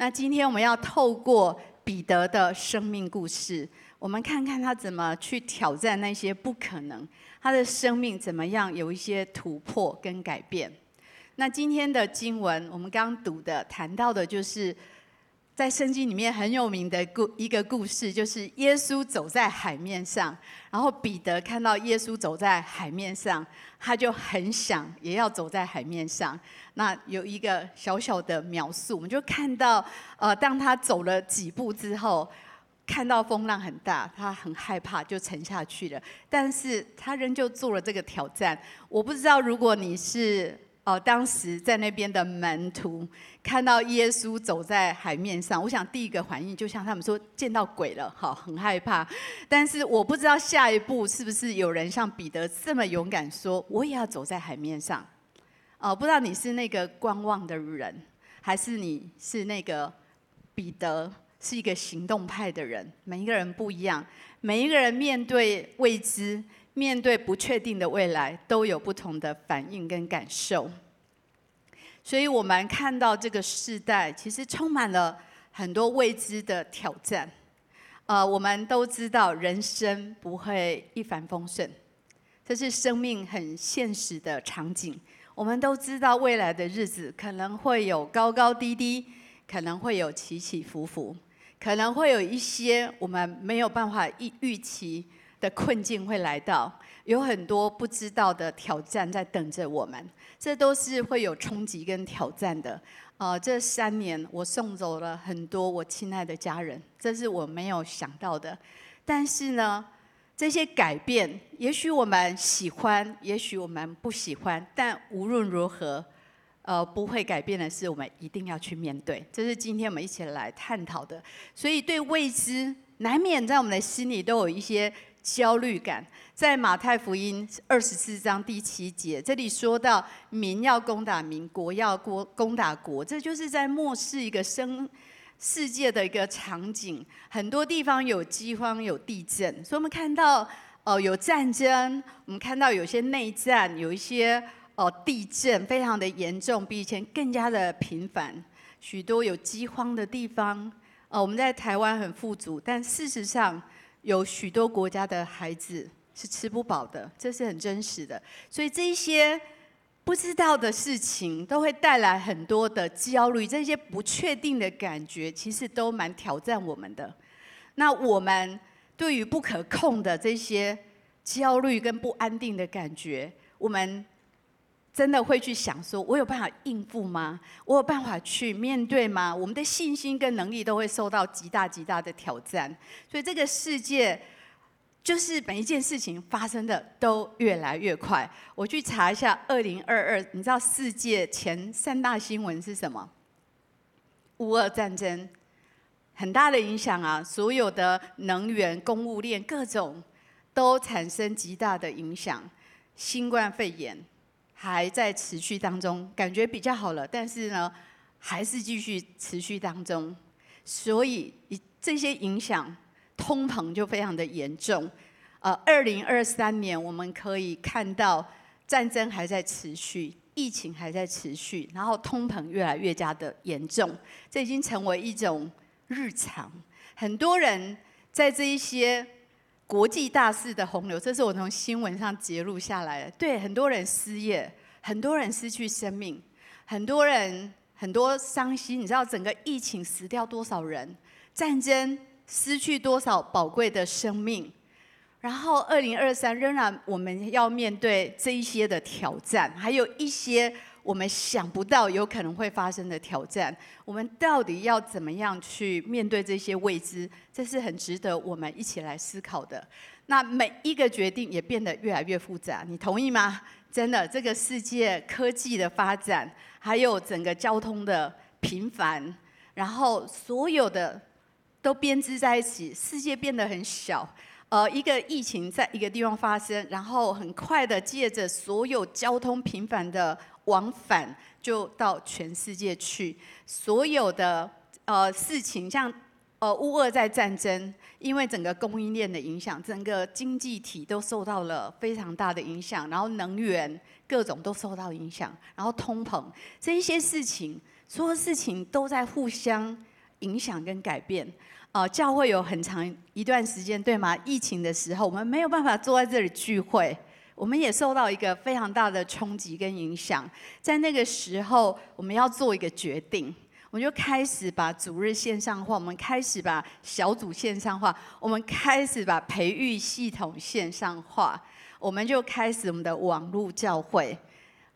那今天我们要透过彼得的生命故事，我们看看他怎么去挑战那些不可能，他的生命怎么样有一些突破跟改变。那今天的经文，我们刚读的谈到的就是。在圣经里面很有名的故一个故事，就是耶稣走在海面上，然后彼得看到耶稣走在海面上，他就很想也要走在海面上。那有一个小小的描述，我们就看到，呃，当他走了几步之后，看到风浪很大，他很害怕，就沉下去了。但是他仍旧做了这个挑战。我不知道如果你是。哦，当时在那边的门徒看到耶稣走在海面上，我想第一个反应就像他们说见到鬼了，好，很害怕。但是我不知道下一步是不是有人像彼得这么勇敢，说我也要走在海面上。哦，不知道你是那个观望的人，还是你是那个彼得，是一个行动派的人。每一个人不一样，每一个人面对未知。面对不确定的未来，都有不同的反应跟感受。所以，我们看到这个世代其实充满了很多未知的挑战。呃，我们都知道人生不会一帆风顺，这是生命很现实的场景。我们都知道未来的日子可能会有高高低低，可能会有起起伏伏，可能会有一些我们没有办法预预期。的困境会来到，有很多不知道的挑战在等着我们，这都是会有冲击跟挑战的。呃，这三年我送走了很多我亲爱的家人，这是我没有想到的。但是呢，这些改变，也许我们喜欢，也许我们不喜欢，但无论如何，呃，不会改变的是，我们一定要去面对。这是今天我们一起来探讨的。所以，对未知，难免在我们的心里都有一些。焦虑感，在马太福音二十四章第七节，这里说到民要攻打民，国要攻攻打国，这就是在末世一个生世界的一个场景。很多地方有饥荒，有地震，所以我们看到哦、有战争，我们看到有些内战，有一些哦、地震非常的严重，比以前更加的频繁。许多有饥荒的地方，哦、呃，我们在台湾很富足，但事实上。有许多国家的孩子是吃不饱的，这是很真实的。所以这一些不知道的事情，都会带来很多的焦虑。这些不确定的感觉，其实都蛮挑战我们的。那我们对于不可控的这些焦虑跟不安定的感觉，我们。真的会去想说，我有办法应付吗？我有办法去面对吗？我们的信心跟能力都会受到极大极大的挑战。所以这个世界，就是每一件事情发生的都越来越快。我去查一下，二零二二，你知道世界前三大新闻是什么？乌俄战争，很大的影响啊！所有的能源、供应链各种都产生极大的影响。新冠肺炎。还在持续当中，感觉比较好了，但是呢，还是继续持续当中，所以这些影响，通膨就非常的严重。呃，二零二三年我们可以看到战争还在持续，疫情还在持续，然后通膨越来越加的严重，这已经成为一种日常。很多人在这一些。国际大事的洪流，这是我从新闻上揭露下来的。对，很多人失业，很多人失去生命，很多人很多伤心。你知道整个疫情死掉多少人？战争失去多少宝贵的生命？然后二零二三仍然我们要面对这一些的挑战，还有一些。我们想不到有可能会发生的挑战，我们到底要怎么样去面对这些未知？这是很值得我们一起来思考的。那每一个决定也变得越来越复杂，你同意吗？真的，这个世界科技的发展，还有整个交通的频繁，然后所有的都编织在一起，世界变得很小。呃，一个疫情在一个地方发生，然后很快的借着所有交通频繁的往返，就到全世界去。所有的呃事情，像呃乌俄在战争，因为整个供应链的影响，整个经济体都受到了非常大的影响，然后能源各种都受到影响，然后通膨这一些事情，所有事情都在互相影响跟改变。呃，教会有很长一段时间，对吗？疫情的时候，我们没有办法坐在这里聚会，我们也受到一个非常大的冲击跟影响。在那个时候，我们要做一个决定，我们就开始把主日线上化，我们开始把小组线上化，我们开始把培育系统线上化，我们就开始我们的网络教会。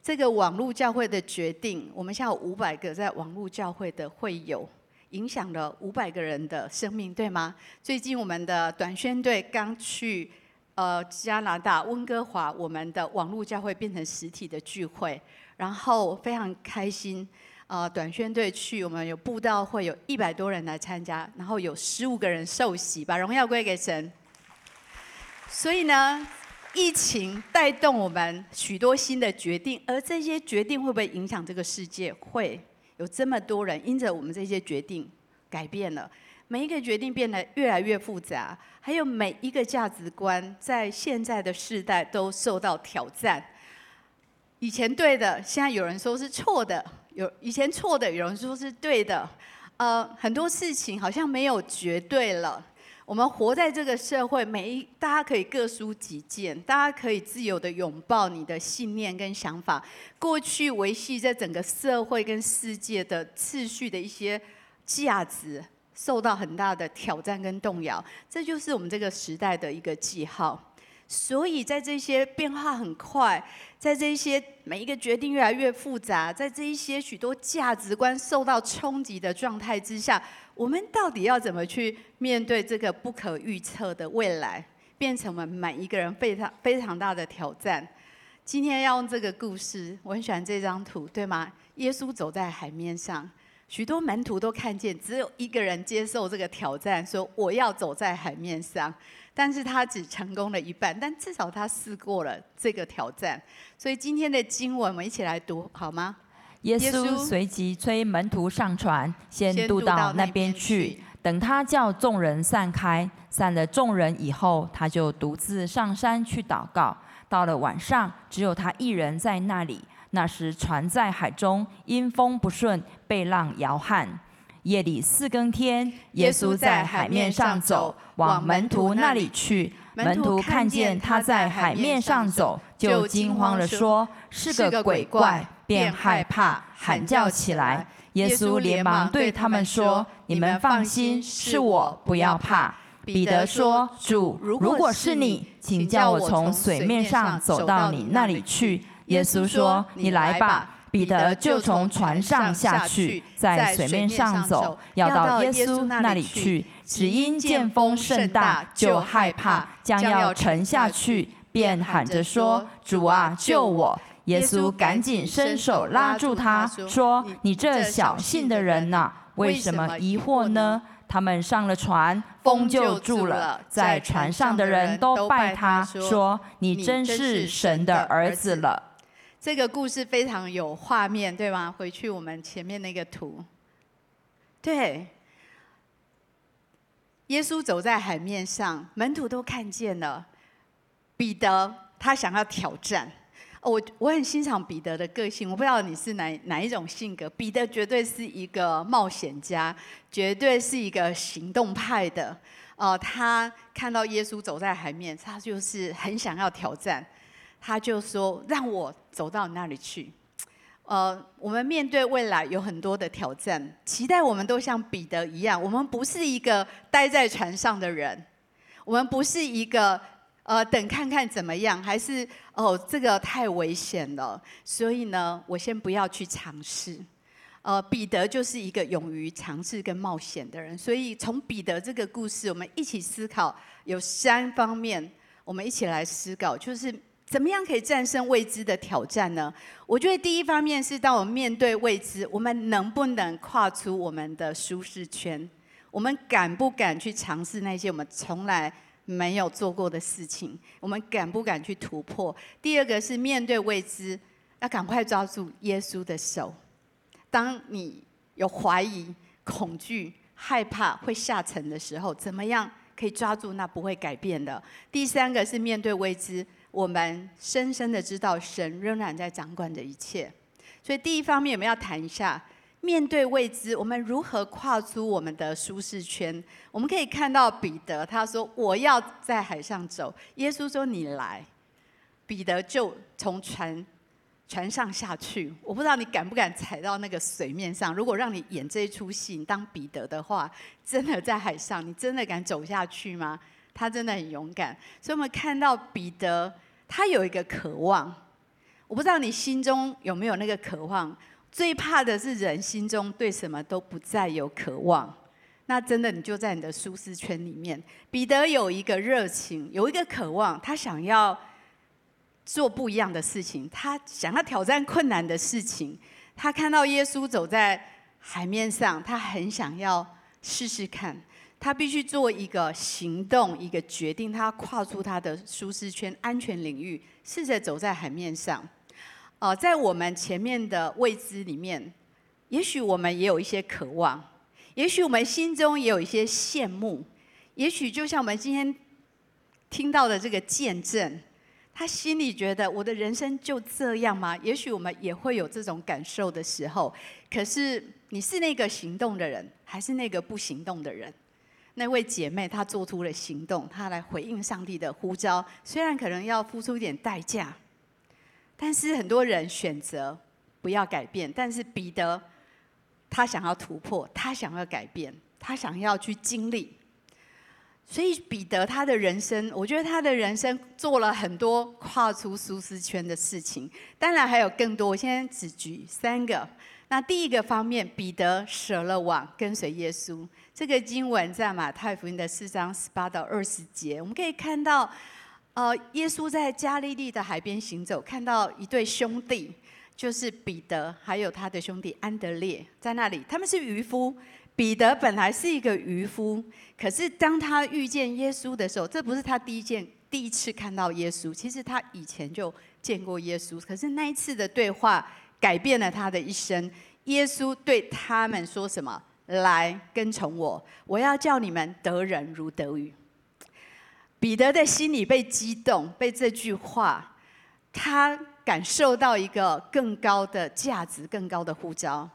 这个网络教会的决定，我们现在有五百个在网络教会的会友。影响了五百个人的生命，对吗？最近我们的短宣队刚去呃加拿大温哥华，我们的网络教会变成实体的聚会，然后非常开心。呃，短宣队去，我们有布道会，有一百多人来参加，然后有十五个人受洗，把荣耀归给神。所以呢，疫情带动我们许多新的决定，而这些决定会不会影响这个世界？会。有这么多人因着我们这些决定改变了，每一个决定变得越来越复杂，还有每一个价值观在现在的世代都受到挑战。以前对的，现在有人说是错的；有以前错的，有人说是对的。呃，很多事情好像没有绝对了。我们活在这个社会，每一大家可以各抒己见，大家可以自由的拥抱你的信念跟想法。过去维系在整个社会跟世界的次序的一些价值，受到很大的挑战跟动摇。这就是我们这个时代的一个记号。所以在这些变化很快，在这些每一个决定越来越复杂，在这一些许多价值观受到冲击的状态之下。我们到底要怎么去面对这个不可预测的未来，变成我们每一个人非常非常大的挑战。今天要用这个故事，我很喜欢这张图，对吗？耶稣走在海面上，许多门徒都看见，只有一个人接受这个挑战，说我要走在海面上，但是他只成功了一半，但至少他试过了这个挑战。所以今天的经文，我们一起来读好吗？耶稣随即催门徒上船，先渡到那边去。等他叫众人散开，散了众人以后，他就独自上山去祷告。到了晚上，只有他一人在那里。那时船在海中，因风不顺，被浪摇撼。夜里四更天，耶稣在海面上走，往门徒那里去。门徒看见他在海面上走，就惊慌了，说：“是个鬼怪。”便害怕，喊叫起来。耶稣连忙对他们说：“你们放心，是我，不要怕。”彼得说：“主，如果是你，请叫我从水面上走到你那里去。”耶稣说：“你来吧。”彼得就从船上下去，在水面上走，要到耶稣那里去。只因见风甚大，就害怕，将要沉下去，便喊着说：“主啊，救我！”耶稣赶紧伸手拉住他，说：“你这小信的人呐，为什么疑惑呢？”他们上了船，风就住了，在船上的人都拜他，说：“你真是神的儿子了。”这个故事非常有画面，对吗？回去我们前面那个图，对，耶稣走在海面上，门徒都看见了，彼得他想要挑战。我我很欣赏彼得的个性，我不知道你是哪哪一种性格。彼得绝对是一个冒险家，绝对是一个行动派的。呃，他看到耶稣走在海面，他就是很想要挑战。他就说：“让我走到你那里去。”呃，我们面对未来有很多的挑战，期待我们都像彼得一样，我们不是一个待在船上的人，我们不是一个。呃，等看看怎么样？还是哦，这个太危险了，所以呢，我先不要去尝试。呃，彼得就是一个勇于尝试跟冒险的人，所以从彼得这个故事，我们一起思考有三方面，我们一起来思考，就是怎么样可以战胜未知的挑战呢？我觉得第一方面是，当我们面对未知，我们能不能跨出我们的舒适圈？我们敢不敢去尝试那些我们从来没有做过的事情，我们敢不敢去突破？第二个是面对未知，要赶快抓住耶稣的手。当你有怀疑、恐惧、害怕会下沉的时候，怎么样可以抓住那不会改变的？第三个是面对未知，我们深深的知道神仍然在掌管着一切。所以第一方面，我们要谈一下面对未知，我们如何跨出我们的舒适圈？我们可以看到彼得，他说：“我要在海上走。”耶稣说：“你来。”彼得就从船船上下去。我不知道你敢不敢踩到那个水面上。如果让你演这一出戏，你当彼得的话，真的在海上，你真的敢走下去吗？他真的很勇敢。所以，我们看到彼得，他有一个渴望。我不知道你心中有没有那个渴望。最怕的是人心中对什么都不再有渴望，那真的你就在你的舒适圈里面。彼得有一个热情，有一个渴望，他想要做不一样的事情，他想要挑战困难的事情。他看到耶稣走在海面上，他很想要试试看。他必须做一个行动，一个决定，他跨出他的舒适圈、安全领域，试着走在海面上。哦，在我们前面的未知里面，也许我们也有一些渴望，也许我们心中也有一些羡慕，也许就像我们今天听到的这个见证，他心里觉得我的人生就这样吗？也许我们也会有这种感受的时候。可是你是那个行动的人，还是那个不行动的人？那位姐妹她做出了行动，她来回应上帝的呼召，虽然可能要付出一点代价。但是很多人选择不要改变，但是彼得他想要突破，他想要改变，他想要去经历。所以彼得他的人生，我觉得他的人生做了很多跨出舒适圈的事情。当然还有更多，我现在只举三个。那第一个方面，彼得舍了网跟随耶稣。这个经文在马太福音的四章十八到二十节，我们可以看到。呃，耶稣在加利利的海边行走，看到一对兄弟，就是彼得还有他的兄弟安德烈在那里。他们是渔夫，彼得本来是一个渔夫，可是当他遇见耶稣的时候，这不是他第一件第一次看到耶稣，其实他以前就见过耶稣。可是那一次的对话改变了他的一生。耶稣对他们说什么？来跟从我，我要叫你们得人如得鱼。彼得的心里被激动，被这句话，他感受到一个更高的价值、更高的呼召。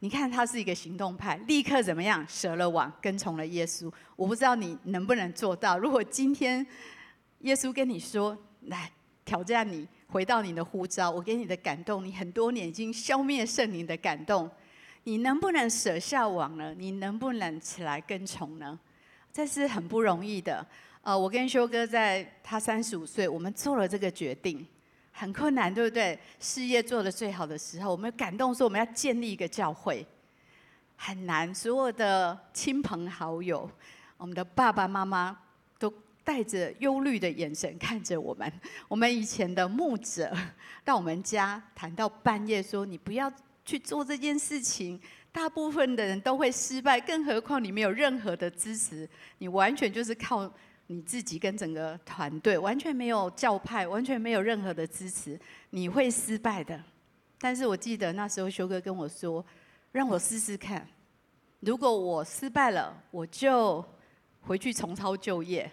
你看，他是一个行动派，立刻怎么样？舍了网，跟从了耶稣。我不知道你能不能做到。如果今天耶稣跟你说：“来挑战你，回到你的呼召，我给你的感动，你很多年已经消灭圣灵的感动，你能不能舍下网呢？你能不能起来跟从呢？这是很不容易的。”呃，我跟修哥在他三十五岁，我们做了这个决定，很困难，对不对？事业做得最好的时候，我们感动说我们要建立一个教会，很难。所有的亲朋好友，我们的爸爸妈妈都带着忧虑的眼神看着我们。我们以前的牧者到我们家谈到半夜，说你不要去做这件事情。大部分的人都会失败，更何况你没有任何的支持，你完全就是靠。你自己跟整个团队完全没有教派，完全没有任何的支持，你会失败的。但是我记得那时候修哥跟我说，让我试试看，如果我失败了，我就回去重操旧业；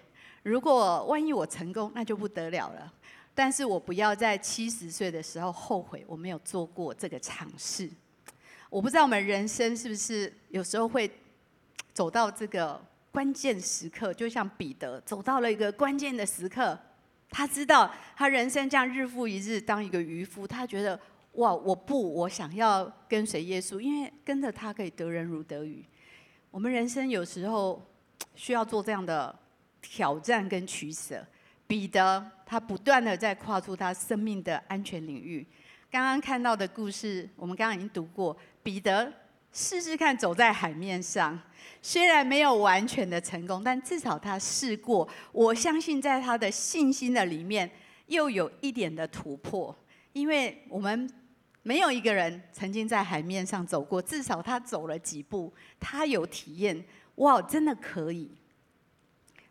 如果万一我成功，那就不得了了。但是我不要在七十岁的时候后悔我没有做过这个尝试。我不知道我们人生是不是有时候会走到这个。关键时刻，就像彼得走到了一个关键的时刻，他知道他人生这样日复一日当一个渔夫，他觉得哇，我不，我想要跟随耶稣，因为跟着他可以得人如得鱼。我们人生有时候需要做这样的挑战跟取舍。彼得他不断的在跨出他生命的安全领域。刚刚看到的故事，我们刚刚已经读过，彼得。试试看走在海面上，虽然没有完全的成功，但至少他试过。我相信在他的信心的里面，又有一点的突破。因为我们没有一个人曾经在海面上走过，至少他走了几步，他有体验。哇，真的可以！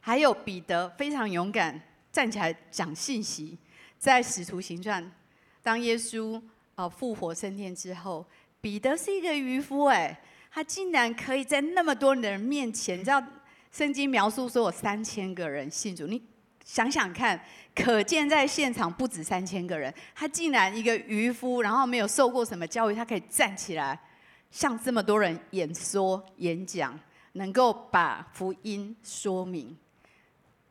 还有彼得非常勇敢，站起来讲信息。在使徒行传，当耶稣啊复活升天之后。彼得是一个渔夫，哎，他竟然可以在那么多人面前，你知道，圣经描述说有三千个人信主，你想想看，可见在现场不止三千个人，他竟然一个渔夫，然后没有受过什么教育，他可以站起来向这么多人演说演讲，能够把福音说明，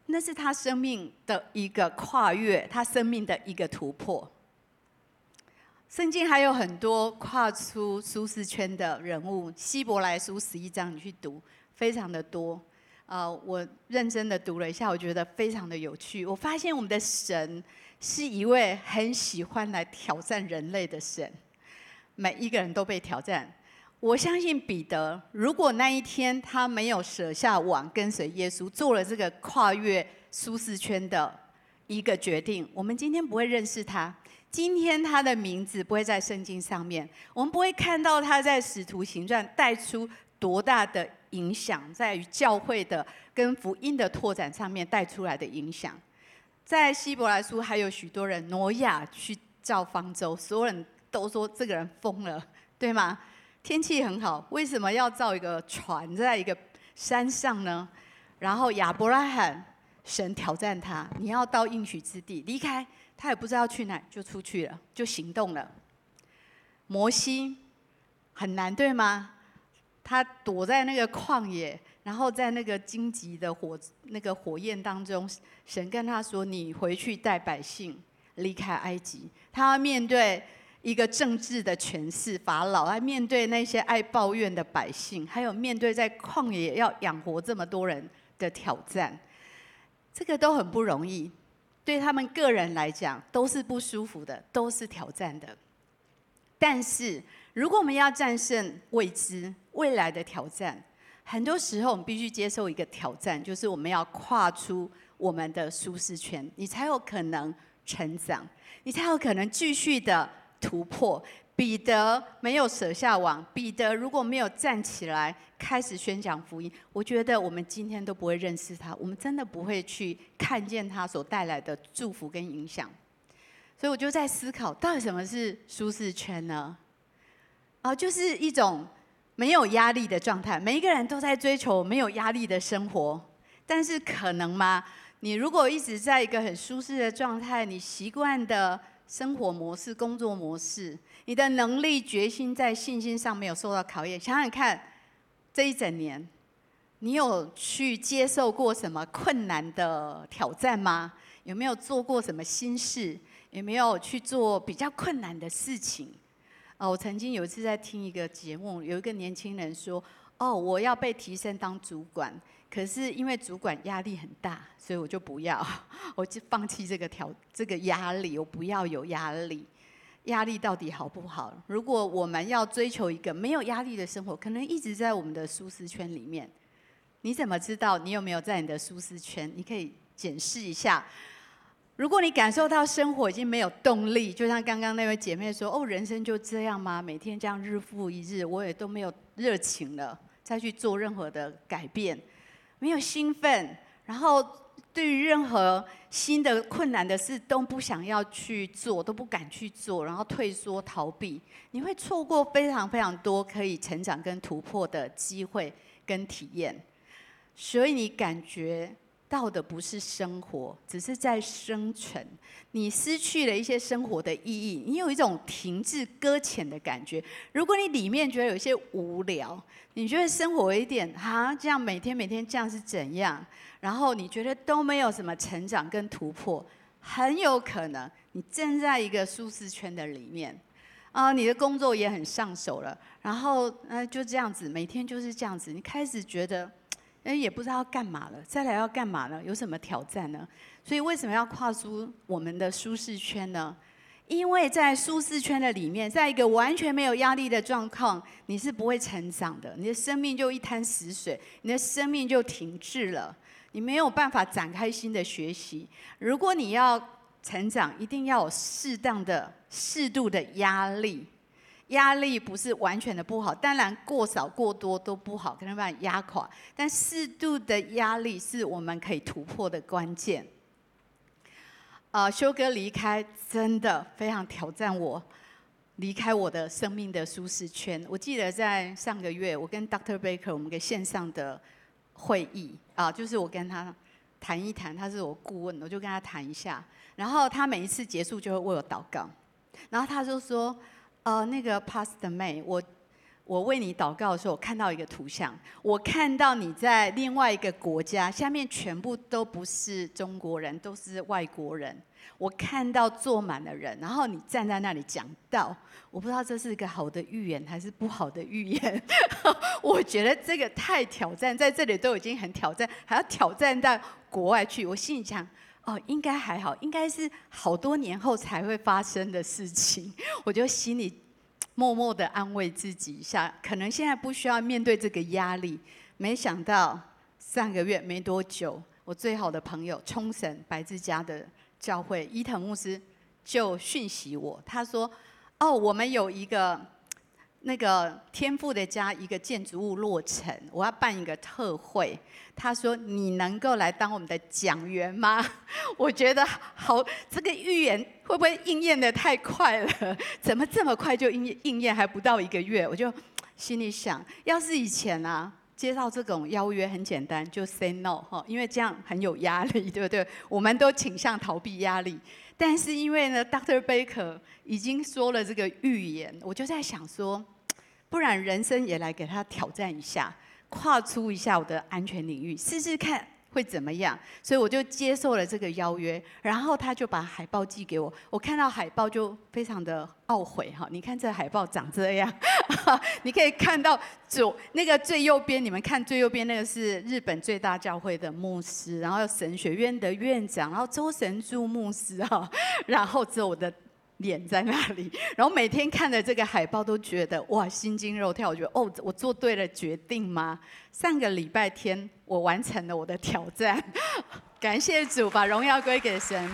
那是他生命的一个跨越，他生命的一个突破。圣经还有很多跨出舒适圈的人物，希伯来书十一章你去读，非常的多。呃，我认真的读了一下，我觉得非常的有趣。我发现我们的神是一位很喜欢来挑战人类的神，每一个人都被挑战。我相信彼得，如果那一天他没有舍下网跟随耶稣，做了这个跨越舒适圈的一个决定，我们今天不会认识他。今天他的名字不会在圣经上面，我们不会看到他在使徒行传带出多大的影响，在于教会的跟福音的拓展上面带出来的影响。在希伯来书还有许多人，挪亚去造方舟，所有人都说这个人疯了，对吗？天气很好，为什么要造一个船在一个山上呢？然后亚伯拉罕，神挑战他，你要到应许之地离开。他也不知道去哪，就出去了，就行动了。摩西很难，对吗？他躲在那个旷野，然后在那个荆棘的火那个火焰当中，神跟他说：“你回去带百姓离开埃及。”他要面对一个政治的权势法老，来面对那些爱抱怨的百姓，还有面对在旷野要养活这么多人的挑战，这个都很不容易。对他们个人来讲，都是不舒服的，都是挑战的。但是，如果我们要战胜未知未来的挑战，很多时候我们必须接受一个挑战，就是我们要跨出我们的舒适圈，你才有可能成长，你才有可能继续的突破。彼得没有舍下网，彼得如果没有站起来开始宣讲福音，我觉得我们今天都不会认识他，我们真的不会去看见他所带来的祝福跟影响。所以我就在思考，到底什么是舒适圈呢？啊，就是一种没有压力的状态。每一个人都在追求没有压力的生活，但是可能吗？你如果一直在一个很舒适的状态，你习惯的生活模式、工作模式。你的能力、决心在信心上没有受到考验。想想看，这一整年，你有去接受过什么困难的挑战吗？有没有做过什么新事？有没有去做比较困难的事情？哦，我曾经有一次在听一个节目，有一个年轻人说：“哦，我要被提升当主管，可是因为主管压力很大，所以我就不要，我就放弃这个条这个压力，我不要有压力。”压力到底好不好？如果我们要追求一个没有压力的生活，可能一直在我们的舒适圈里面。你怎么知道你有没有在你的舒适圈？你可以检视一下。如果你感受到生活已经没有动力，就像刚刚那位姐妹说：“哦，人生就这样吗？每天这样日复一日，我也都没有热情了，再去做任何的改变，没有兴奋。”然后。对于任何新的困难的事都不想要去做，都不敢去做，然后退缩逃避，你会错过非常非常多可以成长跟突破的机会跟体验，所以你感觉。到的不是生活，只是在生存。你失去了一些生活的意义，你有一种停滞搁浅的感觉。如果你里面觉得有些无聊，你觉得生活有一点哈，这样每天每天这样是怎样？然后你觉得都没有什么成长跟突破，很有可能你正在一个舒适圈的里面啊，你的工作也很上手了，然后嗯就这样子，每天就是这样子，你开始觉得。哎，也不知道要干嘛了，再来要干嘛呢？有什么挑战呢？所以为什么要跨出我们的舒适圈呢？因为在舒适圈的里面，在一个完全没有压力的状况，你是不会成长的，你的生命就一滩死水，你的生命就停滞了，你没有办法展开新的学习。如果你要成长，一定要有适当的、适度的压力。压力不是完全的不好，当然过少过多都不好，可能把你压垮。但适度的压力是我们可以突破的关键。呃，修哥离开真的非常挑战我，离开我的生命的舒适圈。我记得在上个月，我跟 Dr. Baker 我们个线上的会议啊、就是我跟他谈一谈，他是我顾问，我就跟他谈一下。然后他每一次结束就会为我祷告，然后他就说。呃，那个 Pastor May，我我为你祷告的时候，我看到一个图像，我看到你在另外一个国家，下面全部都不是中国人，都是外国人。我看到坐满了人，然后你站在那里讲道，我不知道这是一个好的预言还是不好的预言。我觉得这个太挑战，在这里都已经很挑战，还要挑战到国外去。我心里想，哦，应该还好，应该是好多年后才会发生的事情。我就心里默默的安慰自己一下，可能现在不需要面对这个压力。没想到上个月没多久，我最好的朋友冲绳白之家的。教会伊藤牧师就讯息我，他说：“哦，我们有一个那个天父的家，一个建筑物落成，我要办一个特会。他说你能够来当我们的讲员吗？我觉得好，这个预言会不会应验得太快了？怎么这么快就应应验？还不到一个月，我就心里想，要是以前啊。”接到这种邀约很简单，就 say no 哈，因为这样很有压力，对不对？我们都倾向逃避压力，但是因为呢，Dr. Baker 已经说了这个预言，我就在想说，不然人生也来给他挑战一下，跨出一下我的安全领域，试试看。会怎么样？所以我就接受了这个邀约，然后他就把海报寄给我。我看到海报就非常的懊悔哈！你看这海报长这样，你可以看到左那个最右边，你们看最右边那个是日本最大教会的牧师，然后神学院的院长，然后周神助牧师哈，然后只有我的。脸在那里，然后每天看着这个海报都觉得哇，心惊肉跳。我觉得哦，我做对了决定吗？上个礼拜天我完成了我的挑战，感谢主，把荣耀归给神。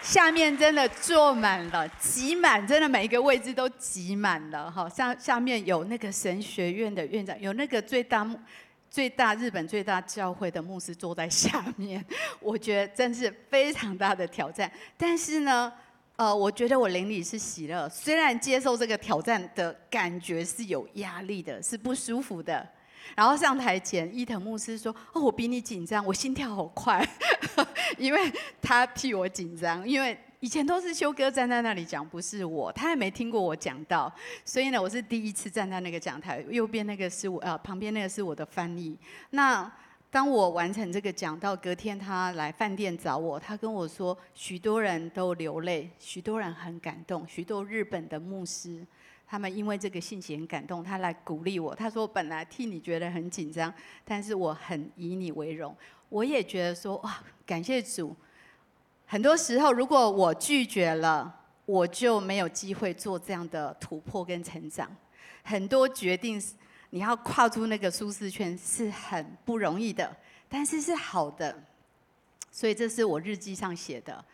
下面真的坐满了，挤满，真的每一个位置都挤满了哈。下下面有那个神学院的院长，有那个最大最大日本最大教会的牧师坐在下面，我觉得真是非常大的挑战。但是呢。呃，我觉得我灵里是喜乐，虽然接受这个挑战的感觉是有压力的，是不舒服的。然后上台前，伊藤牧师说：“哦，我比你紧张，我心跳好快，因为他替我紧张，因为以前都是修哥站在那里讲，不是我，他也没听过我讲到，所以呢，我是第一次站在那个讲台，右边那个是我，呃，旁边那个是我的翻译。那。”当我完成这个讲到，隔天他来饭店找我，他跟我说，许多人都流泪，许多人很感动，许多日本的牧师，他们因为这个信息很感动，他来鼓励我。他说，本来替你觉得很紧张，但是我很以你为荣。我也觉得说，哇，感谢主。很多时候，如果我拒绝了，我就没有机会做这样的突破跟成长。很多决定。你要跨出那个舒适圈是很不容易的，但是是好的，所以这是我日记上写的。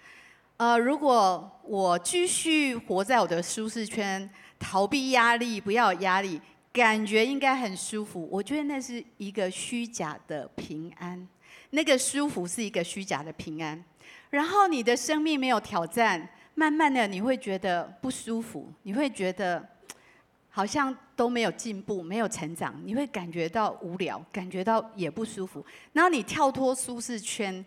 呃，如果我继续活在我的舒适圈，逃避压力，不要压力，感觉应该很舒服。我觉得那是一个虚假的平安，那个舒服是一个虚假的平安。然后你的生命没有挑战，慢慢的你会觉得不舒服，你会觉得。好像都没有进步，没有成长，你会感觉到无聊，感觉到也不舒服。然后你跳脱舒适圈，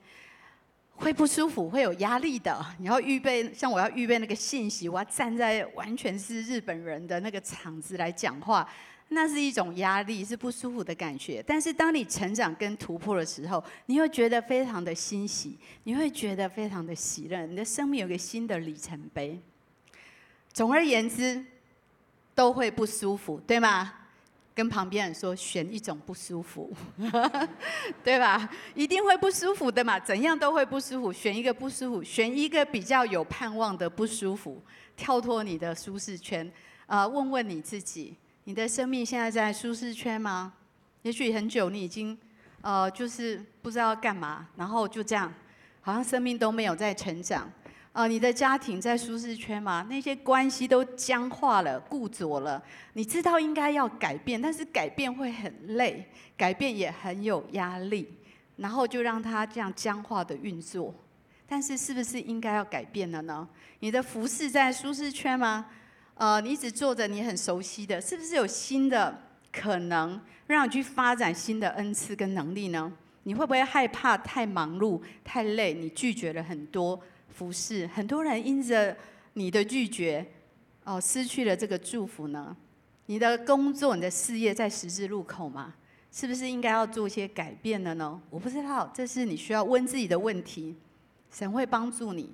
会不舒服，会有压力的。你要预备，像我要预备那个信息，我要站在完全是日本人的那个场子来讲话，那是一种压力，是不舒服的感觉。但是当你成长跟突破的时候，你会觉得非常的欣喜，你会觉得非常的喜乐，你的生命有个新的里程碑。总而言之。都会不舒服，对吗？跟旁边人说，选一种不舒服，对吧？一定会不舒服的嘛，怎样都会不舒服。选一个不舒服，选一个比较有盼望的不舒服，跳脱你的舒适圈。啊、问问你自己，你的生命现在在舒适圈吗？也许很久你已经，呃，就是不知道干嘛，然后就这样，好像生命都没有在成长。啊、你的家庭在舒适圈吗？那些关系都僵化了、固着了。你知道应该要改变，但是改变会很累，改变也很有压力，然后就让它这样僵化的运作。但是是不是应该要改变了呢？你的服侍在舒适圈吗？呃，你一直做着你很熟悉的，是不是有新的可能让你去发展新的恩赐跟能力呢？你会不会害怕太忙碌、太累？你拒绝了很多。服侍很多人因着你的拒绝，哦，失去了这个祝福呢。你的工作、你的事业在十字路口吗？是不是应该要做一些改变了呢？我不知道，这是你需要问自己的问题。神会帮助你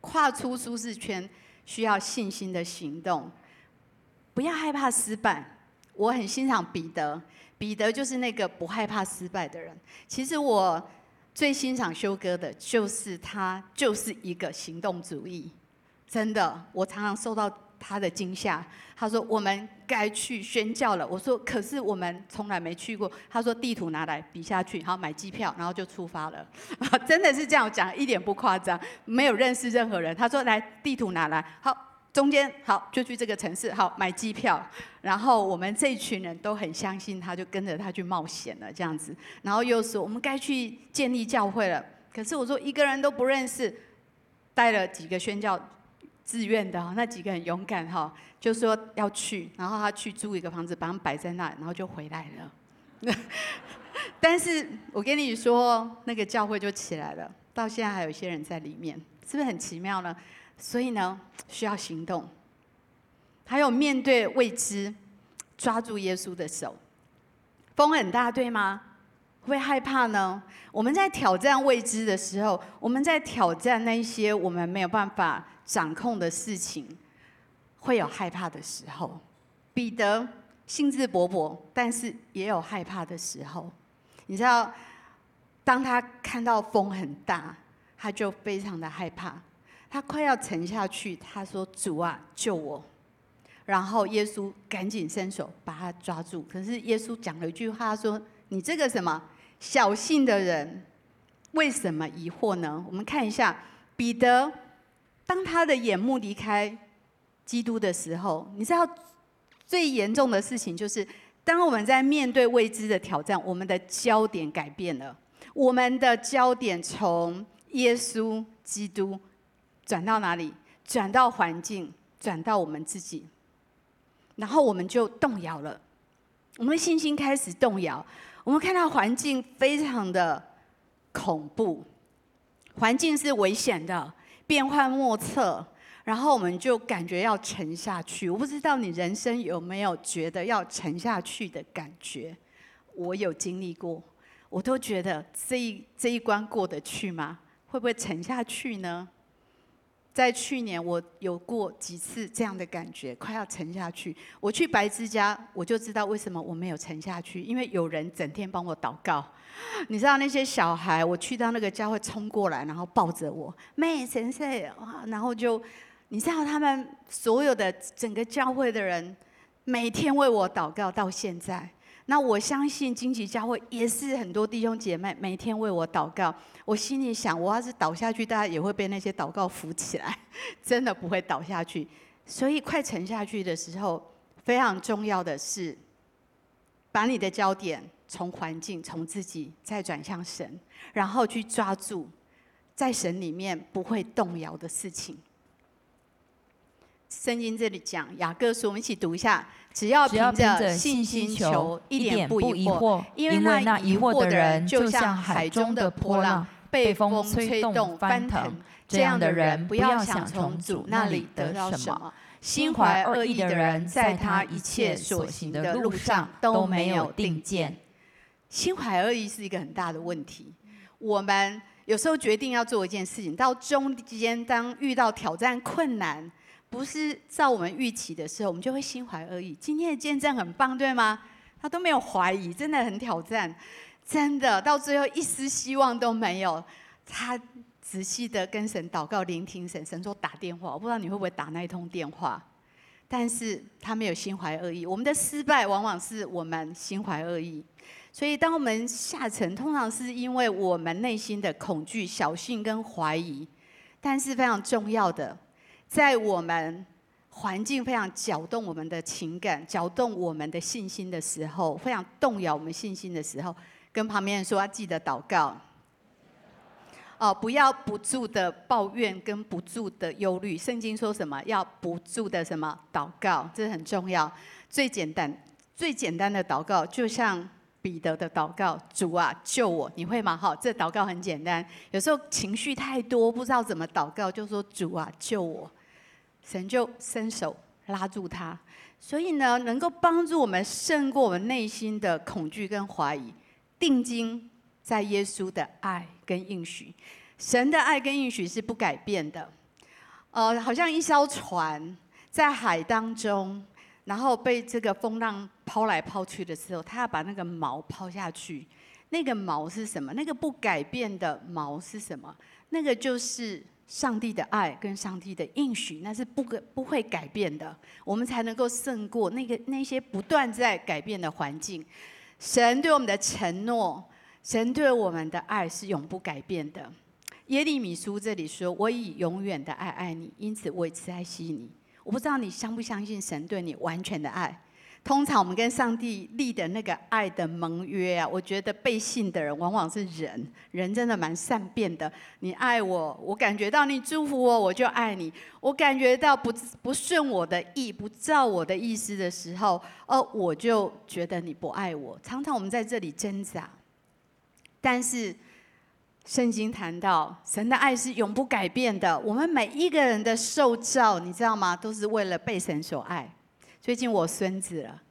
跨出舒适圈，需要信心的行动。不要害怕失败。我很欣赏彼得，彼得就是那个不害怕失败的人。其实我最欣赏修哥的，就是他就是一个行动主义。真的，我常常受到。他的惊吓，他说：“我们该去宣教了。”我说：“可是我们从来没去过。”他说：“地图拿来，比下去，好买机票，然后就出发了。”真的是这样讲，一点不夸张。没有认识任何人，他说：“来，地图拿来，好，中间好，就去这个城市，好买机票。”然后我们这群人都很相信他，就跟着他去冒险了，这样子。然后又说：“我们该去建立教会了。”可是我说：“一个人都不认识。”带了几个宣教。自愿的那几个很勇敢哈，就说要去，然后他去租一个房子，把他们摆在那，然后就回来了。但是我跟你说，那个教会就起来了，到现在还有一些人在里面，是不是很奇妙呢？所以呢，需要行动，还有面对未知，抓住耶稣的手。风很大，对吗？会害怕呢？我们在挑战未知的时候，我们在挑战那些我们没有办法掌控的事情，会有害怕的时候。彼得兴致勃勃，但是也有害怕的时候。你知道，当他看到风很大，他就非常的害怕，他快要沉下去。他说：“主啊，救我！”然后耶稣赶紧伸手把他抓住。可是耶稣讲了一句话，他说。你这个什么小信的人，为什么疑惑呢？我们看一下彼得，当他的眼目离开基督的时候，你知道最严重的事情就是，当我们在面对未知的挑战，我们的焦点改变了，我们的焦点从耶稣基督转到哪里？转到环境，转到我们自己，然后我们就动摇了，我们的信心开始动摇。我们看到环境非常的恐怖，环境是危险的，变幻莫测，然后我们就感觉要沉下去。我不知道你人生有没有觉得要沉下去的感觉？我有经历过，我都觉得这一这一关过得去吗？会不会沉下去呢？在去年，我有过几次这样的感觉，快要沉下去。我去白之家，我就知道为什么我没有沉下去，因为有人整天帮我祷告。你知道那些小孩，我去到那个教会冲过来，然后抱着我，妹神社，然后就，你知道他们所有的整个教会的人，每天为我祷告到现在。那我相信荆棘教会也是很多弟兄姐妹每天为我祷告。我心里想，我要是倒下去，大家也会被那些祷告扶起来，真的不会倒下去。所以快沉下去的时候，非常重要的是，把你的焦点从环境、从自己再转向神，然后去抓住在神里面不会动摇的事情。圣经这里讲雅各书，我们一起读一下。只要凭着信心求，一点不疑惑，因为那疑惑的人就像海中的波浪，被风吹动翻腾。这样的人不要想从主那里得到什么。心怀恶意的人，在他一切所行的路上都没有定见。心怀恶意是一个很大的问题。我们有时候决定要做一件事情，到中间当遇到挑战困难。不是照我们预期的时候，我们就会心怀恶意。今天的见证很棒，对吗？他都没有怀疑，真的很挑战，真的到最后一丝希望都没有。他仔细的跟神祷告，聆听神。神说打电话，我不知道你会不会打那一通电话，但是他没有心怀恶意。我们的失败往往是我们心怀恶意，所以当我们下沉，通常是因为我们内心的恐惧、侥幸跟怀疑。但是非常重要的。在我们环境非常搅动我们的情感、搅动我们的信心的时候，非常动摇我们信心的时候，跟旁边人说要记得祷告。哦，不要不住的抱怨跟不住的忧虑。圣经说什么？要不住的什么祷告？这很重要。最简单、最简单的祷告，就像彼得的祷告：“主啊，救我！”你会吗？好，这祷告很简单。有时候情绪太多，不知道怎么祷告，就说：“主啊，救我！”神就伸手，拉住他。所以呢，能够帮助我们胜过我们内心的恐惧跟怀疑，定睛在耶稣的爱跟应许。神的爱跟应许是不改变的。呃，好像一艘船在海当中，然后被这个风浪抛来抛去的时候，他要把那个锚抛下去。那个锚是什么？那个不改变的锚是什么？那个就是上帝的爱跟上帝的应许，那是不不会改变的。我们才能够胜过那个那些不断在改变的环境。神对我们的承诺，神对我们的爱是永不改变的。耶利米书这里说：“我以永远的爱爱你，因此我以慈爱惜你。”我不知道你相不相信神对你完全的爱。通常我们跟上帝立的那个爱的盟约啊，我觉得背信的人往往是人，人真的蛮善变的。你爱我，我感觉到你祝福我，我就爱你；我感觉到不不顺我的意，不照我的意思的时候，哦，我就觉得你不爱我。常常我们在这里挣扎，但是圣经谈到神的爱是永不改变的。我们每一个人的受造，你知道吗？都是为了被神所爱。最近我孙子了，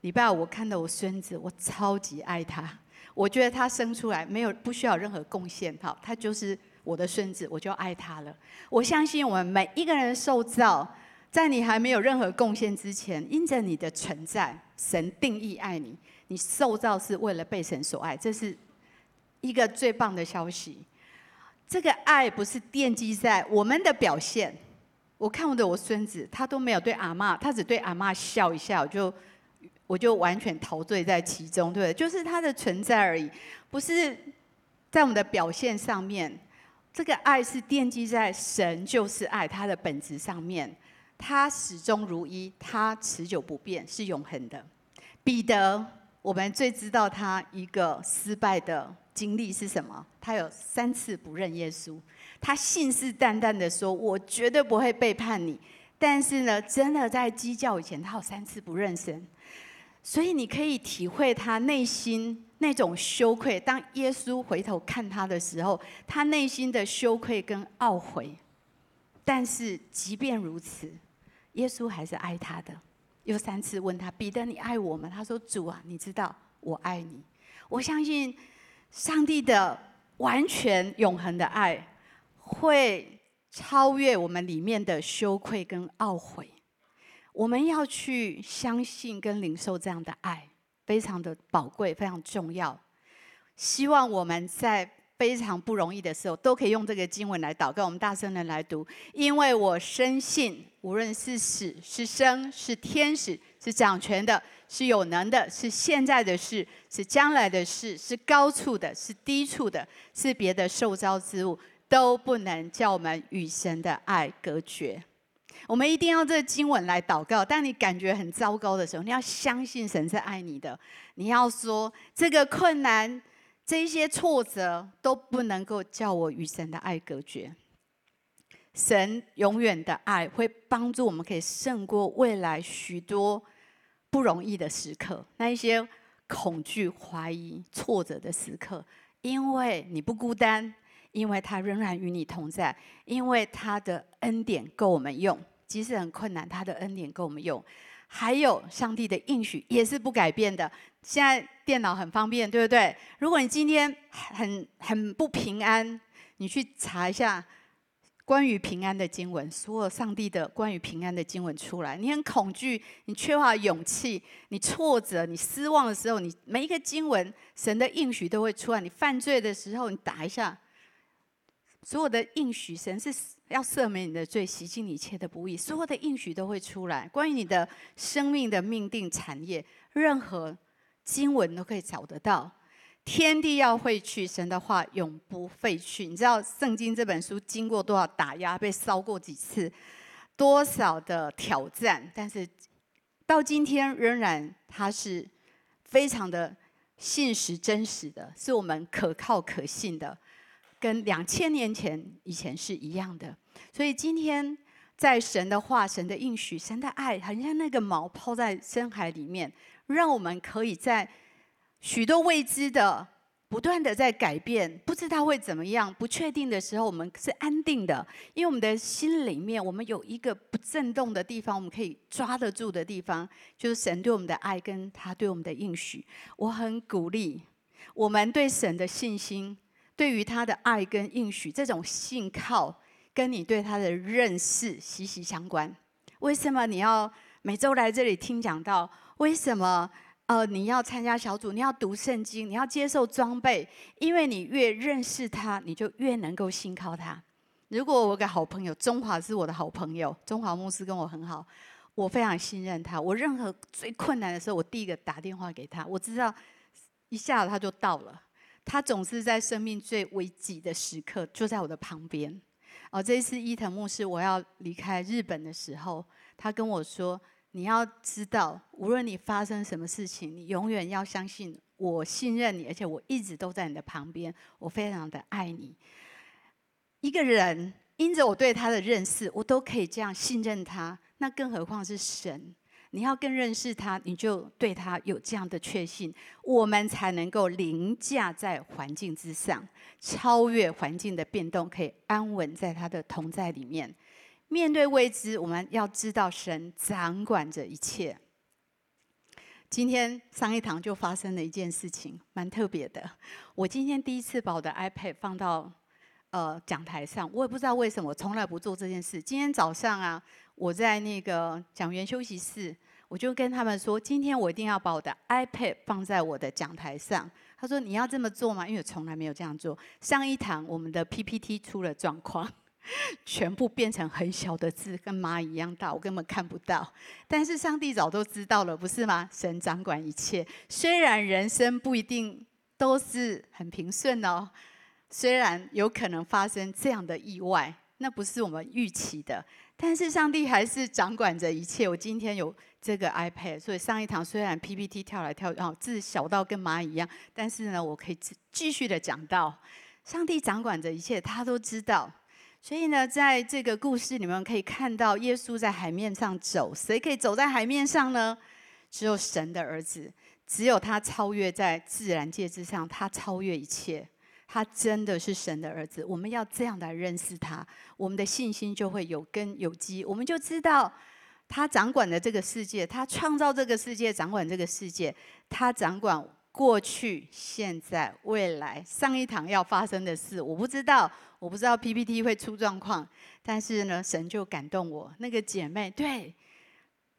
礼拜五我看到我孙子，我超级爱他。我觉得他生出来没有不需要任何贡献，好，他就是我的孙子，我就爱他了。我相信我们每一个人受造，在你还没有任何贡献之前，因着你的存在，神定义爱你，你受造是为了被神所爱，这是一个最棒的消息。这个爱不是奠基在我们的表现。我看我的我孙子，他都没有对阿嬷，他只对阿嬷笑一下，我就我就完全陶醉在其中，对不对？就是他的存在而已，不是在我们的表现上面。这个爱是奠基在神就是爱他的本质上面，他始终如一，他持久不变，是永恒的。彼得，我们最知道他一个失败的经历是什么？他有三次不认耶稣。他信誓旦旦的说：“我绝对不会背叛你。”但是呢，真的在鸡叫以前，他有三次不认神。所以你可以体会他内心那种羞愧。当耶稣回头看他的时候，他内心的羞愧跟懊悔。但是即便如此，耶稣还是爱他的。又三次问他：“彼得，你爱我吗？”他说：“主啊，你知道我爱你。”我相信上帝的完全永恒的爱。会超越我们里面的羞愧跟懊悔，我们要去相信跟领受这样的爱，非常的宝贵，非常重要。希望我们在非常不容易的时候，都可以用这个经文来祷告。我们大声的来读，因为我深信，无论是死是生，是天使，是掌权的，是有能的，是现在的事，是将来的事，是高处的，是低处的，是别的受招之物。都不能叫我们与神的爱隔绝。我们一定要这经文来祷告。当你感觉很糟糕的时候，你要相信神是爱你的。你要说，这个困难、这些挫折都不能够叫我与神的爱隔绝。神永远的爱会帮助我们，可以胜过未来许多不容易的时刻，那一些恐惧、怀疑、挫折的时刻，因为你不孤单。因为他仍然与你同在，因为他的恩典够我们用，即使很困难，他的恩典够我们用。还有上帝的应许也是不改变的。现在电脑很方便，对不对？如果你今天很很不平安，你去查一下关于平安的经文，所有上帝的关于平安的经文出来。你很恐惧，你缺乏勇气，你挫折，你失望的时候，你每一个经文神的应许都会出来。你犯罪的时候，你打一下。所有的应许，神是要赦免你的罪，洗净你一切的不义。所有的应许都会出来，关于你的生命的命定产业，任何经文都可以找得到。天地要会去，神的话永不废去。你知道圣经这本书经过多少打压，被烧过几次，多少的挑战，但是到今天仍然它是非常的信实真实的，是我们可靠可信的。跟两千年前以前是一样的，所以今天在神的话、神的应许、神的爱，很像那个锚抛在深海里面，让我们可以在许多未知的不断的在改变，不知道会怎么样，不确定的时候，我们是安定的，因为我们的心里面，我们有一个不震动的地方，我们可以抓得住的地方，就是神对我们的爱跟他对我们的应许。我很鼓励我们对神的信心，对于他的爱跟应许，这种信靠，跟你对他的认识息息相关。为什么你要每周来这里听讲道？为什么？呃，你要参加小组，你要读圣经，你要接受装备，因为你越认识他，你就越能够信靠他。如果我个好朋友，中华是我的好朋友，中华牧师跟我很好，我非常信任他。我任何最困难的时候，我第一个打电话给他，我知道一下子他就到了。他总是在生命最危急的时刻就在我的旁边。哦、这一次伊藤牧师我要离开日本的时候，他跟我说。你要知道，无论你发生什么事情，你永远要相信我信任你，而且我一直都在你的旁边，我非常的爱你。一个人因着我对他的认识，我都可以这样信任他，那更何况是神？你要更认识他，你就对他有这样的确信，我们才能够凌驾在环境之上，超越环境的变动，可以安稳在他的同在里面。面对未知，我们要知道神掌管着一切。今天上一堂就发生了一件事情，蛮特别的。我今天第一次把我的 iPad 放到呃讲台上，我也不知道为什么，从来不做这件事。今天早上啊，我在那个讲员休息室，我就跟他们说，今天我一定要把我的 iPad 放在我的讲台上。他说：“你要这么做吗？”因为从来没有这样做。上一堂我们的 PPT 出了状况。全部变成很小的字，跟蚂蚁一样大，我根本看不到。但是上帝早都知道了，不是吗？神掌管一切，虽然人生不一定都是很平顺哦，虽然有可能发生这样的意外，那不是我们预期的，但是上帝还是掌管着一切。我今天有这个 iPad，所以上一堂虽然 PPT 跳来跳去，哦，字小到跟蚂蚁一样，但是呢，我可以继续的讲到，上帝掌管着一切，他都知道。所以呢，在这个故事里面可以看到，耶稣在海面上走，谁可以走在海面上呢？只有神的儿子，只有他超越在自然界之上，他超越一切，他真的是神的儿子。我们要这样来认识他，我们的信心就会有根有基，我们就知道他掌管的这个世界，他创造这个世界，掌管这个世界，他掌管。过去、现在、未来，上一堂要发生的事，我不知道，我不知道 PPT 会出状况，但是呢，神就感动我。那个姐妹，对，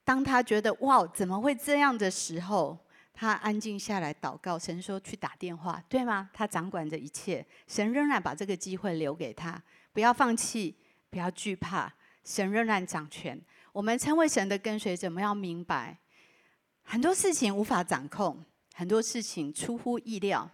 当她觉得哇，怎么会这样的时候，他安静下来祷告，神说去打电话，对吗？他掌管着一切，神仍然把这个机会留给他，不要放弃，不要惧怕，神仍然掌权。我们称为神的跟随者，我们要明白，很多事情无法掌控。很多事情出乎意料，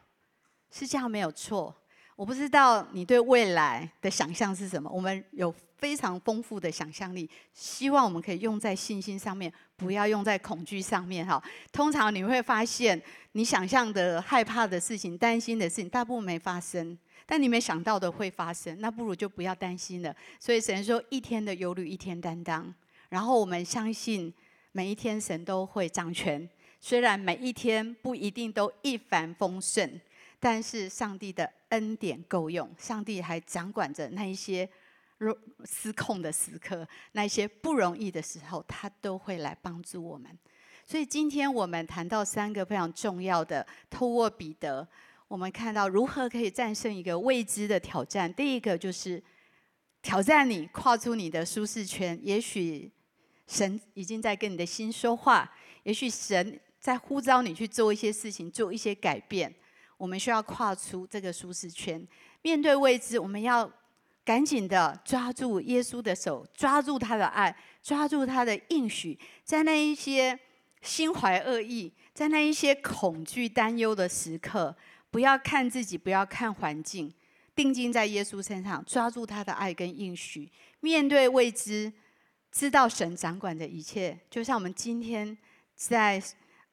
是这样没有错。我不知道你对未来的想象是什么。我们有非常丰富的想象力，希望我们可以用在信心上面，不要用在恐惧上面。哈，通常你会发现，你想象的害怕的事情、担心的事情，大部分没发生。但你没想到的会发生，那不如就不要担心了。所以神说：一天的忧虑，一天担当。然后我们相信，每一天神都会掌权。虽然每一天不一定都一帆风顺，但是上帝的恩典够用，上帝还掌管着那一些失控的时刻，那些不容易的时候，他都会来帮助我们。所以今天我们谈到三个非常重要的，透过彼得，我们看到如何可以战胜一个未知的挑战。第一个就是挑战你跨出你的舒适圈，也许神已经在跟你的心说话，也许神。在呼召你去做一些事情，做一些改变。我们需要跨出这个舒适圈，面对未知，我们要赶紧的抓住耶稣的手，抓住他的爱，抓住他的应许。在那一些心怀恶意，在那一些恐惧担忧的时刻，不要看自己，不要看环境，定睛在耶稣身上，抓住他的爱跟应许。面对未知，知道神掌管着一切。就像我们今天在。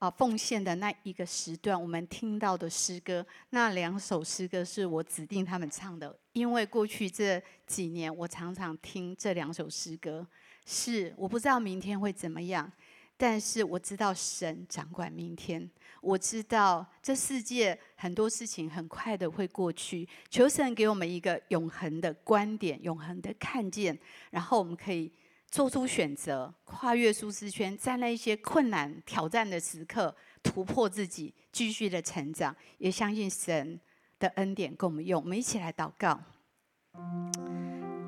啊，奉献的那一个时段，我们听到的诗歌，那两首诗歌是我指定他们唱的，因为过去这几年，我常常听这两首诗歌。是我不知道明天会怎么样，但是我知道神掌管明天。我知道这世界很多事情很快的会过去，求神给我们一个永恒的观点、永恒的看见，然后我们可以做出选择，跨越舒适圈，在那一些困难挑战的时刻突破自己，继续的成长。也相信神的恩典跟我们用，我们一起来祷告。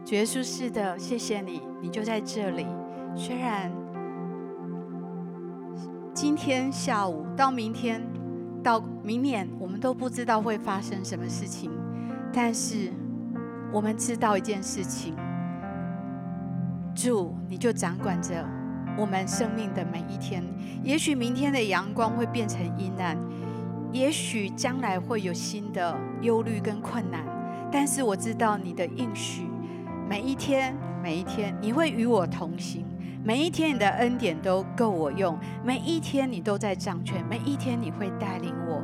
主耶稣，是的，谢谢你，你就在这里。虽然今天下午到明天到明年，我们都不知道会发生什么事情，但是我们知道一件事情：主，你就掌管着我们生命的每一天。也许明天的阳光会变成阴暗，也许将来会有新的忧虑跟困难，但是我知道你的应许。每一天，每一天，你会与我同行。每一天，你的恩典都够我用。每一天，你都在掌权。每一天，你会带领我。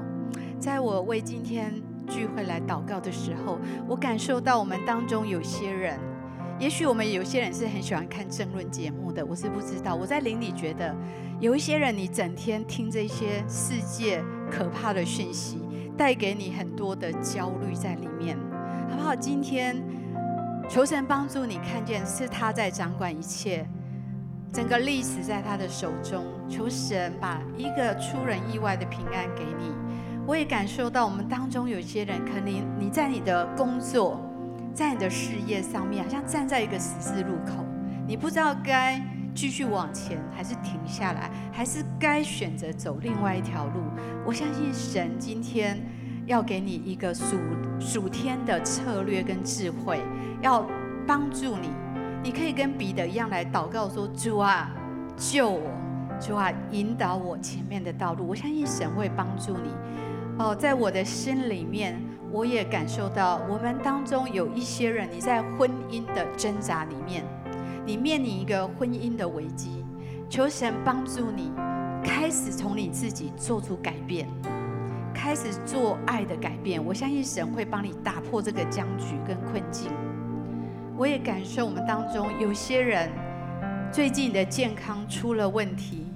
在我为今天聚会来祷告的时候，我感受到我们当中有些人，也许我们有些人是很喜欢看争论节目的，我是不知道。我在灵里觉得，有一些人，你整天听这些世界可怕的讯息，带给你很多的焦虑在里面，好不好？今天。求神帮助你看见，是他在掌管一切，整个历史在他的手中。求神把一个出人意外的平安给你。我也感受到，我们当中有些人，可能你在你的工作，在你的事业上面，好像站在一个十字路口，你不知道该继续往前，还是停下来，还是该选择走另外一条路。我相信神今天要给你一个属属天的策略跟智慧。要帮助你，你可以跟彼得一样来祷告说：“主啊，救我！主啊，引导我前面的道路。”我相信神会帮助你。哦，在我的心里面，我也感受到我们当中有一些人，你在婚姻的挣扎里面，你面临一个婚姻的危机，求神帮助你，开始从你自己做出改变，开始做爱的改变。我相信神会帮你打破这个僵局跟困境。我也感受我们当中有些人最近的健康出了问题，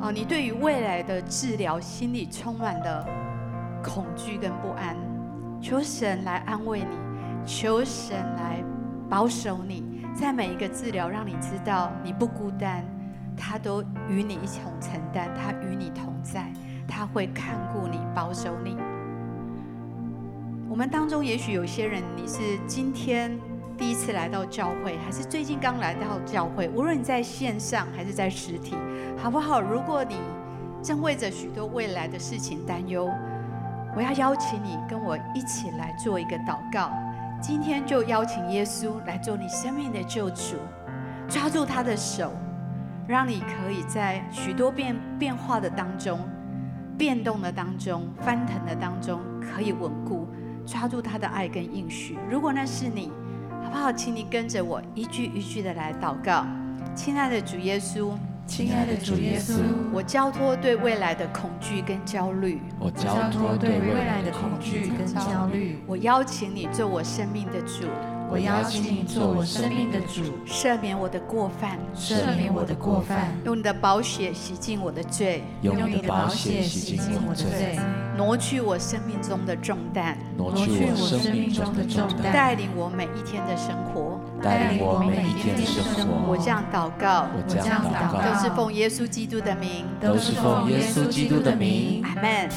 哦，你对于未来的治疗心里充满了恐惧跟不安，求神来安慰你，求神来保守你，在每一个治疗，让你知道你不孤单，他都与你一同承担，他与你同在，他会看顾你，保守你。我们当中也许有些人，你是今天。第一次来到教会，还是最近刚来到教会？无论你在线上还是在实体，好不好？如果你正为着许多未来的事情担忧，我要邀请你跟我一起来做一个祷告。今天就邀请耶稣来做你生命的救主，抓住他的手，让你可以在许多变变化的当中、变动的当中、翻腾的当中，可以稳固，抓住他的爱跟应许。如果那是你。好不好？请你跟着我一句一句的来祷告。亲爱的主耶稣，亲爱的主耶稣，我交托对未来的恐惧跟焦虑。我交托对未来的恐惧跟焦虑。我邀请你做我生命的主。我邀请你做我生命的主，赦免我的过犯，赦免我的过犯，用你的宝血洗净我的罪，用你的宝血洗净我的罪，挪去我生命中的重担，挪去我生命中的重担，带领我每一天的生活，带领我每一天的生活。我这样祷告，我这样祷告，都是奉耶稣基督的名，都是奉耶稣基督的名。阿门。